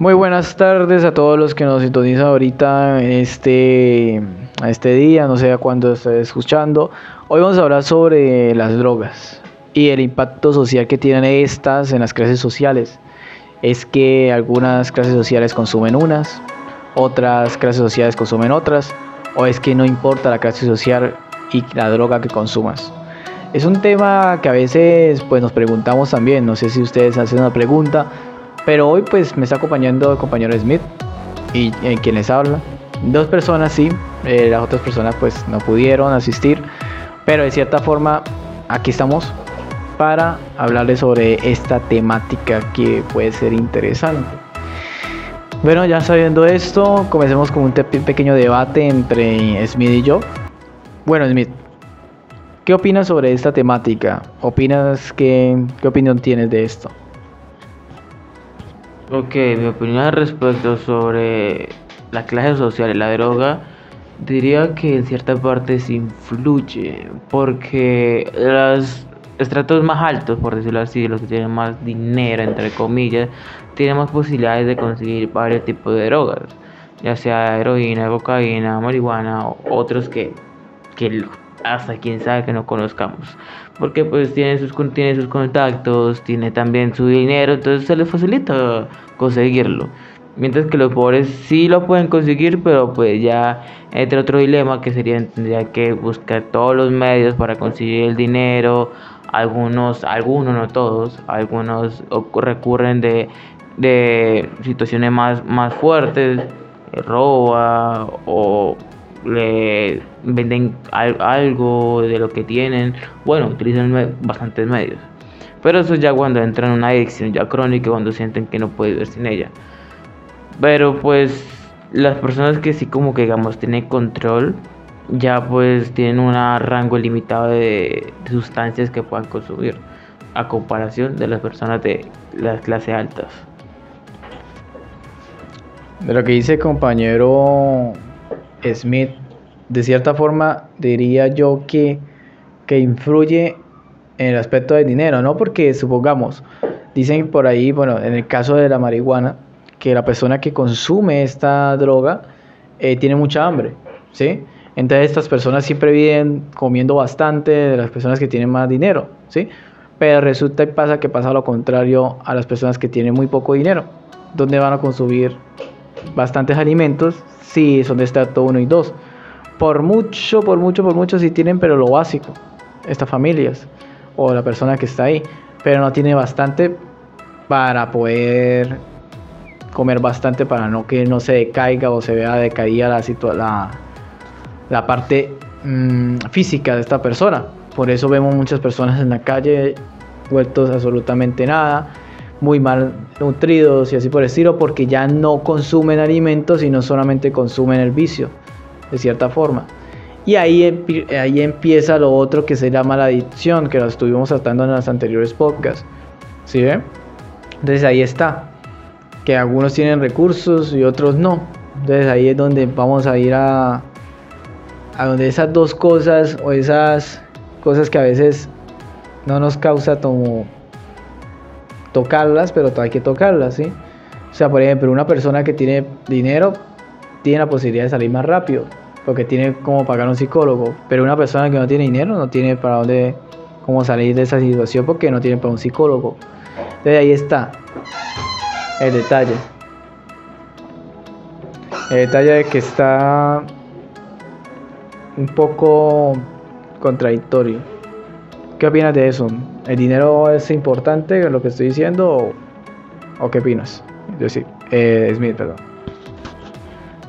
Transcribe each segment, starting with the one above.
Muy buenas tardes a todos los que nos sintonizan ahorita en este, este día, no sé a cuándo estés escuchando. Hoy vamos a hablar sobre las drogas y el impacto social que tienen estas en las clases sociales. Es que algunas clases sociales consumen unas, otras clases sociales consumen otras, o es que no importa la clase social y la droga que consumas. Es un tema que a veces pues nos preguntamos también, no sé si ustedes hacen una pregunta, pero hoy pues me está acompañando el compañero Smith y en quien les habla. Dos personas sí, eh, las otras personas pues no pudieron asistir, pero de cierta forma aquí estamos para hablarles sobre esta temática que puede ser interesante. Bueno, ya sabiendo esto, comencemos con un pequeño debate entre Smith y yo. Bueno, Smith, ¿qué opinas sobre esta temática? ¿Opinas que, qué opinión tienes de esto? Ok, mi opinión respecto sobre la clase social y la droga, diría que en cierta parte se influye, porque los estratos más altos, por decirlo así, los que tienen más dinero, entre comillas, tienen más posibilidades de conseguir varios tipos de drogas, ya sea heroína, cocaína, marihuana, o otros que, que hasta quién sabe que no conozcamos. Porque pues tiene sus, tiene sus contactos, tiene también su dinero, entonces se le facilita conseguirlo. Mientras que los pobres sí lo pueden conseguir, pero pues ya entre otro dilema que sería tendría que buscar todos los medios para conseguir el dinero. Algunos, algunos no todos, algunos recurren de, de situaciones más, más fuertes, roba o le venden algo de lo que tienen, bueno, utilizan bastantes medios. Pero eso ya cuando entran en una adicción ya crónica, cuando sienten que no pueden vivir sin ella. Pero pues las personas que sí como que digamos tienen control, ya pues tienen un rango limitado de, sustancias que puedan consumir, a comparación de las personas de las clases altas. De lo que dice compañero Smith, de cierta forma diría yo que, que influye en el aspecto del dinero, ¿no? Porque supongamos, dicen por ahí, bueno, en el caso de la marihuana, que la persona que consume esta droga eh, tiene mucha hambre, ¿sí? Entonces estas personas siempre viven comiendo bastante de las personas que tienen más dinero, ¿sí? Pero resulta y pasa que pasa lo contrario a las personas que tienen muy poco dinero, donde van a consumir bastantes alimentos si son de estrato 1 y 2. Por mucho, por mucho, por mucho si tienen, pero lo básico, estas familias o la persona que está ahí, pero no tiene bastante para poder comer bastante para no que no se decaiga o se vea decaída la, la, la parte mm, física de esta persona. Por eso vemos muchas personas en la calle vueltos absolutamente nada, muy mal nutridos y así por el estilo, porque ya no consumen alimentos, sino solamente consumen el vicio, de cierta forma. Y ahí, ahí empieza lo otro que se llama la adicción, que lo estuvimos tratando en las anteriores podcasts. ¿Sí ve? Entonces ahí está. Que algunos tienen recursos y otros no. Entonces ahí es donde vamos a ir a, a donde esas dos cosas o esas cosas que a veces no nos causa como tocarlas, pero hay que tocarlas, ¿sí? O sea, por ejemplo, una persona que tiene dinero tiene la posibilidad de salir más rápido, porque tiene como pagar un psicólogo, pero una persona que no tiene dinero no tiene para dónde, cómo salir de esa situación porque no tiene para un psicólogo. Entonces ahí está el detalle. El detalle de que está un poco contradictorio. ¿Qué opinas de eso? ¿El dinero es importante lo que estoy diciendo o, qué opinas? Decir, eh, Smith, perdón.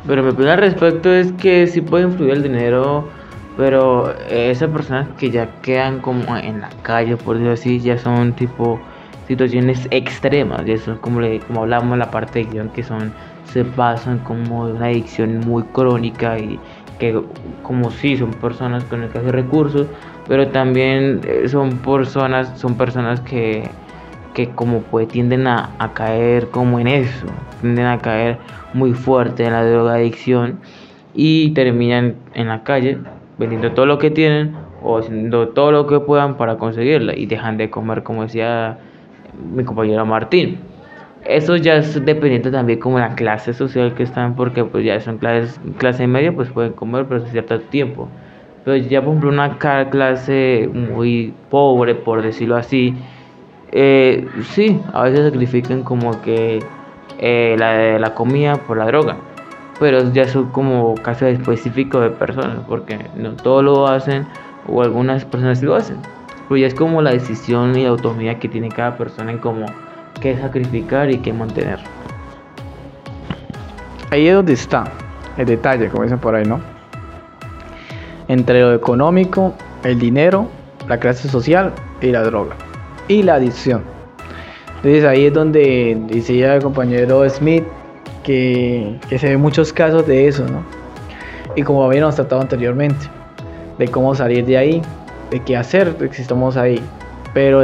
Pero mi opinión al respecto es que sí puede influir el dinero, pero esas personas que ya quedan como en la calle, por decirlo así, ya son tipo situaciones extremas, y eso es como, como hablamos en la parte de guion, que son se pasan como una adicción muy crónica y que como si son personas con escasos recursos, pero también eh, son personas, son personas que, que como pues tienden a, caer como en eso, tienden a caer muy fuerte en la drogadicción y terminan en la calle vendiendo todo lo que tienen o haciendo todo lo que puedan para conseguirla y dejan de comer como decía mi compañero Martín. eso ya es dependiente también como la clase social que están, porque pues ya son clases, clase media, pues pueden comer, pero cierto tiempo. Pero ya por ejemplo una clase muy pobre, por decirlo así, eh, sí, a veces sacrifican como que eh, la, la comida por la droga. Pero ya son como casos específicos de personas, porque no todos lo hacen, o algunas personas sí lo hacen. Pero ya es como la decisión y la autonomía que tiene cada persona en como qué sacrificar y qué mantener. Ahí es donde está el detalle, como dicen por ahí, ¿no? Entre lo económico, el dinero, la clase social y la droga. Y la adicción. Entonces ahí es donde decía el compañero Smith que, que se ven muchos casos de eso, ¿no? Y como habíamos tratado anteriormente, de cómo salir de ahí, de qué hacer si estamos ahí pero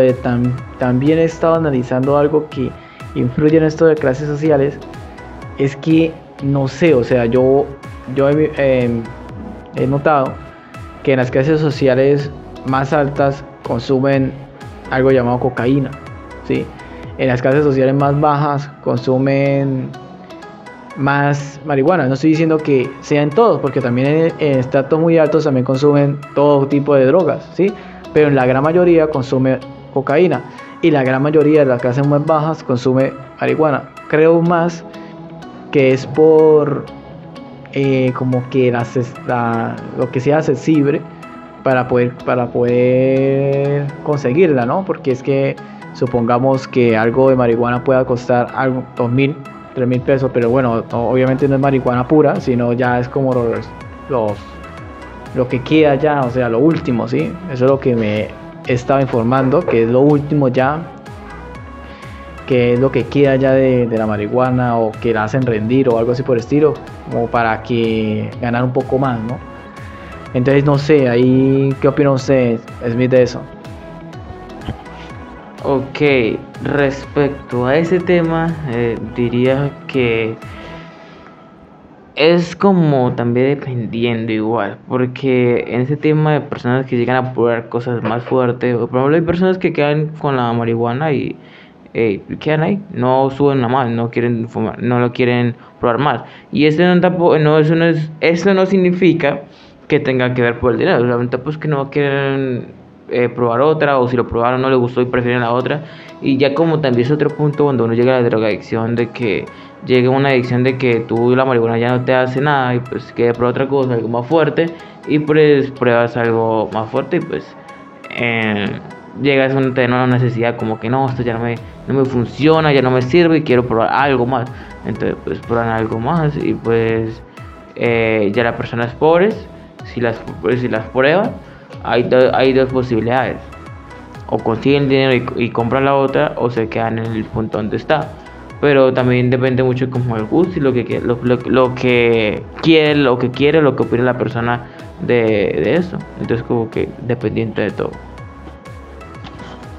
también he estado analizando algo que influye en esto de clases sociales, es que no sé, o sea, yo, yo he, he notado que en las clases sociales más altas consumen algo llamado cocaína, ¿sí? En las clases sociales más bajas consumen más marihuana. No estoy diciendo que sean todos, porque también en, estratos muy altos también consumen todo tipo de drogas, ¿sí? pero en la gran mayoría consume cocaína y la gran mayoría de las clases más bajas consume marihuana. Creo más que es por eh, como que la, lo que sea accesible para poder, para poder conseguirla, ¿no? Porque es que supongamos que algo de marihuana pueda costar algo, dos mil, tres mil pesos, pero bueno, obviamente no es marihuana pura, sino ya es como los, lo que queda ya, o sea, lo último, ¿sí? Eso es lo que me estaba informando, que es lo último ya, que es lo que queda ya de, la marihuana o que la hacen rendir o algo así por el estilo, como para que ganar un poco más, ¿no? Entonces, no sé, ahí, ¿qué opina usted, Smith, de eso? Ok, respecto a ese tema, eh, diría que es como también dependiendo igual, porque en ese tema de personas que llegan a probar cosas más fuertes, o por ejemplo hay personas que quedan con la marihuana y eh, quedan ahí, no suben nada más, no quieren fumar, no lo quieren probar más. Y eso no, no, eso no, es, eso no significa que tenga que ver por el dinero, solamente pues que no quieren eh, probar otra, o si lo probaron no les gustó y prefieren la otra. Y ya como también es otro punto cuando uno llega a la drogadicción de que llegue una adicción de que tú la marihuana ya no te hace nada y pues quede por otra cosa, algo más fuerte y pues pruebas algo más fuerte y pues eh, llegas a tener una necesidad como que no, esto ya no me, no me funciona, ya no me sirve y quiero probar algo más. Entonces pues prueban algo más y pues eh, ya las personas pobres, si las, pues, si las prueban, hay, hay dos posibilidades. O consiguen dinero y, compran la otra o se quedan en el punto donde está pero también depende mucho como el gusto y lo que lo, lo, que quiere lo que quiere lo que opina la persona de, de, eso entonces como que dependiente de todo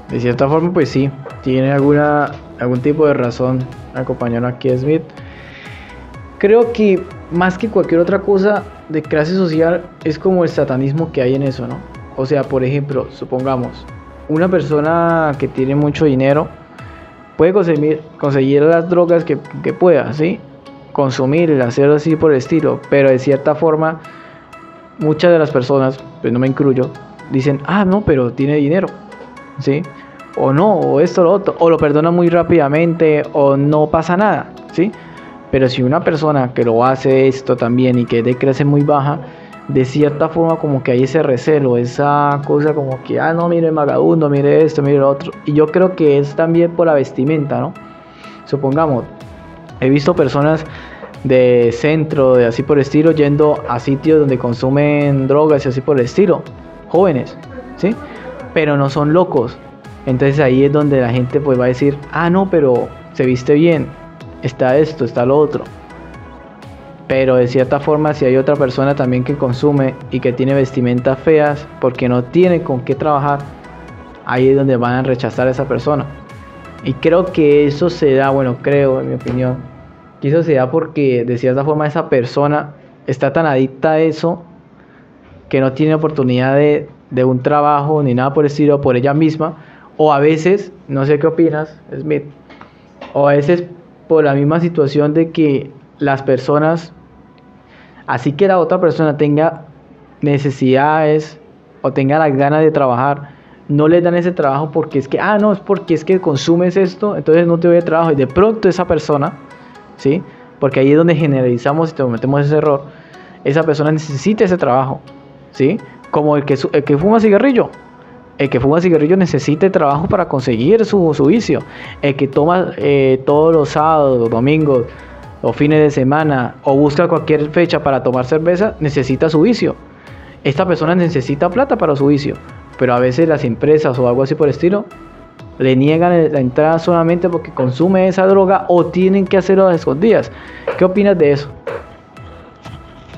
de cierta forma pues sí tiene alguna algún tipo de razón el compañero aquí Smith creo que más que cualquier otra cosa de clase social es como el satanismo que hay en eso no o sea por ejemplo supongamos una persona que tiene mucho dinero puede conseguir, conseguir las drogas que, pueda, ¿sí? Consumir, hacerlo así por el estilo, pero de cierta forma, muchas de las personas, pues no me incluyo, dicen, ah, no, pero tiene dinero, ¿sí? O no, o esto, o lo otro, o lo perdona muy rápidamente, o no pasa nada, ¿sí? Pero si una persona que lo hace esto también y que de crece muy baja, de cierta forma como que hay ese recelo, esa cosa como que, ah, no, mire vagabundo, mire esto, mire lo otro. Y yo creo que es también por la vestimenta, ¿no? Supongamos, he visto personas de centro, de así por el estilo, yendo a sitios donde consumen drogas y así por el estilo, jóvenes, ¿sí? Pero no son locos. Entonces ahí es donde la gente pues va a decir, ah, no, pero se viste bien, está esto, está lo otro. Pero de cierta forma, si hay otra persona también que consume y que tiene vestimentas feas porque no tiene con qué trabajar, ahí es donde van a rechazar a esa persona. Y creo que eso se da, bueno, creo, en mi opinión, que eso se da porque de cierta forma esa persona está tan adicta a eso que no tiene oportunidad de, de un trabajo ni nada por el estilo por ella misma. O a veces, no sé qué opinas, Smith, O a veces por la misma situación de que las personas, así que la otra persona tenga necesidades o tenga las ganas de trabajar, no les dan ese trabajo porque es que, ah, no, es porque es que consumes esto, entonces no te doy trabajo. Y de pronto esa persona, ¿sí? Porque ahí es donde generalizamos y te cometemos ese error. Esa persona necesita ese trabajo, ¿sí? Como el que, el que fuma cigarrillo. El que fuma cigarrillo necesita trabajo para conseguir su, su vicio. El que toma eh, todos los sábados, domingos o fines de semana o busca cualquier fecha para tomar cerveza, necesita su vicio. Esta persona necesita plata para su vicio, pero a veces las empresas o algo así por el estilo le niegan la entrada solamente porque consume esa droga o tienen que hacerlo a escondidas. ¿Qué opinas de eso?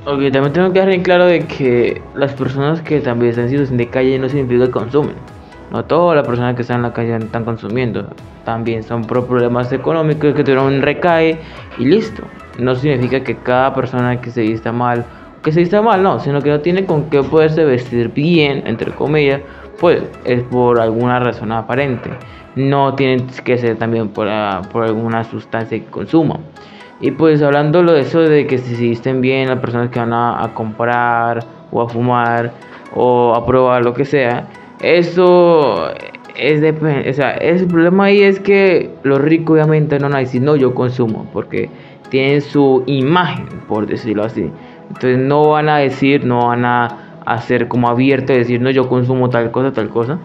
Ok, también tengo que dejar en claro de que las personas que también están en situación de calle no significa que consumen. No todas las personas que están en la calle están consumiendo. También son por problemas económicos que tuvieron un recae y listo. No significa que cada persona que se vista mal, que se vista mal, no, sino que no tiene con qué poderse vestir bien, entre comillas, pues es por alguna razón aparente. No tiene que ser también por, ah, por alguna sustancia que consuma. Y pues hablando de eso de que si se visten bien las personas que van a, comprar o a fumar o a probar lo que sea, eso es de, o sea, el problema ahí es que los ricos obviamente no van a decir no yo consumo porque tienen su imagen por decirlo así. Entonces no van a decir no van a hacer como abierto decir no yo consumo tal cosa tal cosa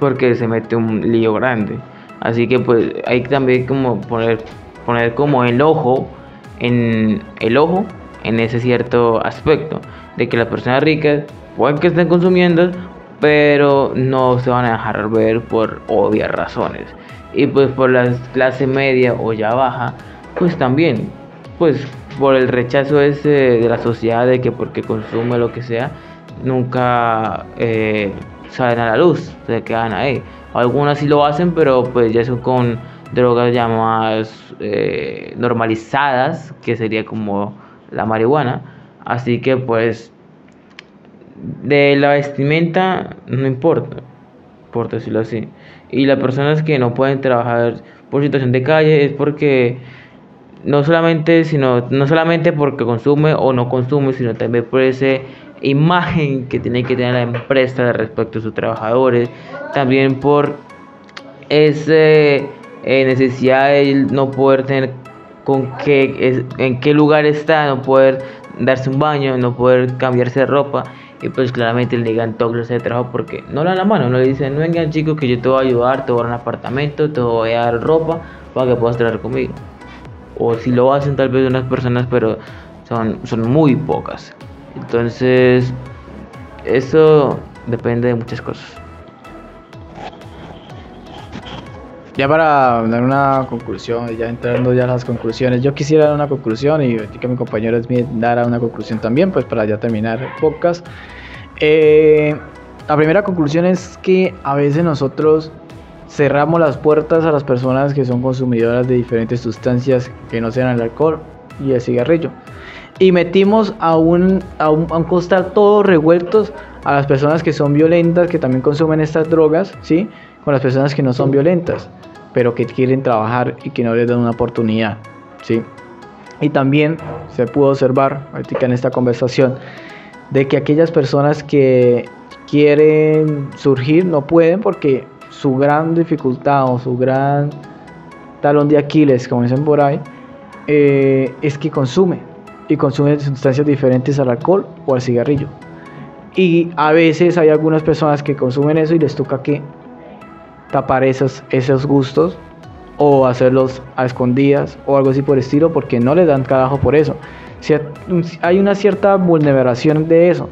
porque se mete un lío grande. Así que pues hay también como poner poner como el ojo en el ojo en ese cierto aspecto de que las personas ricas pueden que estén consumiendo pero no se van a dejar ver por obvias razones. Y pues por la clase media o ya baja pues también pues por el rechazo ese de la sociedad de que porque consume lo que sea nunca eh, salen a la luz se quedan ahí. Algunas sí lo hacen pero pues ya son con drogas ya más eh, normalizadas, que sería como la marihuana. Así que pues de la vestimenta no importa, por decirlo así. Y las personas que no pueden trabajar por situación de calle es porque no solamente, sino, no solamente porque consume o no consume, sino también por esa imagen que tiene que tener la empresa respecto a sus trabajadores, también por ese eh, necesidad de no poder tener con qué, en qué lugar está, no poder darse un baño, no poder cambiarse de ropa. Y pues claramente le digan todos de trabajo porque no le dan la mano, no le dicen, no vengan chicos que yo te voy a ayudar, te voy a dar un apartamento, te voy a dar ropa para que puedas trabajar conmigo. O si lo hacen tal vez unas personas, pero son, son muy pocas. Entonces, eso depende de muchas cosas. Ya para dar una conclusión, ya entrando ya a las conclusiones, yo quisiera dar una conclusión y que mi compañero Smith dará una conclusión también, pues para ya terminar el podcast. Eh, la primera conclusión es que a veces nosotros cerramos las puertas a las personas que son consumidoras de diferentes sustancias que no sean el alcohol y el cigarrillo. Y metimos a un, a un, a un costal todos revueltos a las personas que son violentas, que también consumen estas drogas, ¿sí? Con las personas que no son violentas pero que quieren trabajar y que no les dan una oportunidad, ¿sí? Y también se pudo observar, ahorita en esta conversación, de que aquellas personas que quieren surgir no pueden porque su gran dificultad o su gran talón de Aquiles, como dicen por ahí, eh, es que consume y consume sustancias diferentes al alcohol o al cigarrillo. Y a veces hay algunas personas que consumen eso y les toca que tapar esos, esos gustos o hacerlos a escondidas o algo así por estilo porque no le dan carajo por eso. Si hay una cierta vulneración de eso.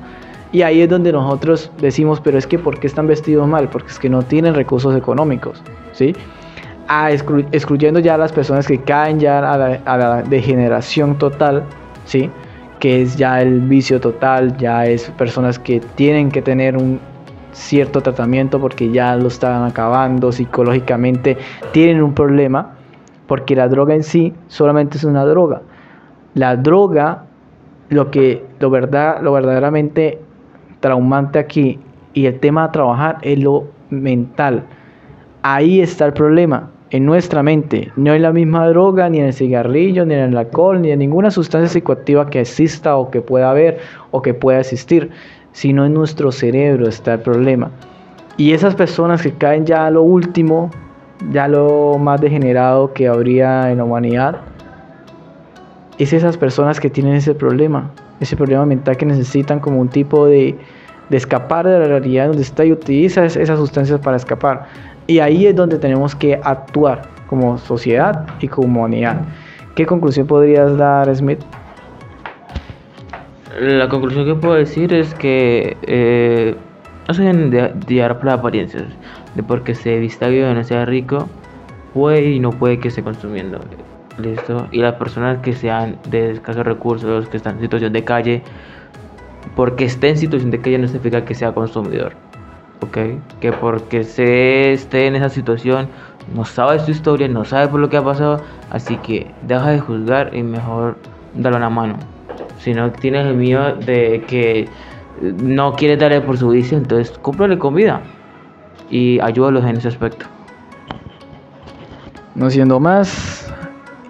Y ahí es donde nosotros decimos, pero es que ¿por qué están vestidos mal? Porque es que no tienen recursos económicos, ¿sí? A excluyendo ya a las personas que caen ya a la, a la, degeneración total, ¿sí? Que es ya el vicio total, ya es personas que tienen que tener un, cierto tratamiento porque ya lo estaban acabando psicológicamente, tienen un problema porque la droga en sí solamente es una droga. La droga, lo que lo verdad, lo verdaderamente traumante aquí y el tema a trabajar es lo mental. Ahí está el problema, en nuestra mente. No en la misma droga, ni en el cigarrillo, ni en el alcohol, ni en ninguna sustancia psicoactiva que exista o que pueda haber o que pueda existir, sino en nuestro cerebro está el problema. Y esas personas que caen ya a lo último, ya lo más degenerado que habría en la humanidad, es esas personas que tienen ese problema, ese problema mental que necesitan como un tipo de, de escapar de la realidad donde está y utiliza esas sustancias para escapar. Y ahí es donde tenemos que actuar como sociedad y como humanidad. ¿Qué conclusión podrías dar, Smith? La conclusión que puedo decir es que eh, no se de por apariencias, de porque se vista bien o no sea rico, puede y no puede que esté consumiendo. ¿Listo? Y las personas que sean de escasos recursos, que están en situación de calle, porque esté en situación de calle no significa que sea consumidor. ¿Ok? Que porque se esté en esa situación, no sabe su historia, no sabe por lo que ha pasado, así que deja de juzgar y mejor dale una mano. Si no tienes el miedo de que no quieres darle por su vicio, entonces cómprale comida y ayúdalos en ese aspecto. No siendo más,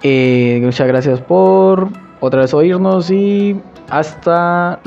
eh, muchas gracias por otra vez oírnos y hasta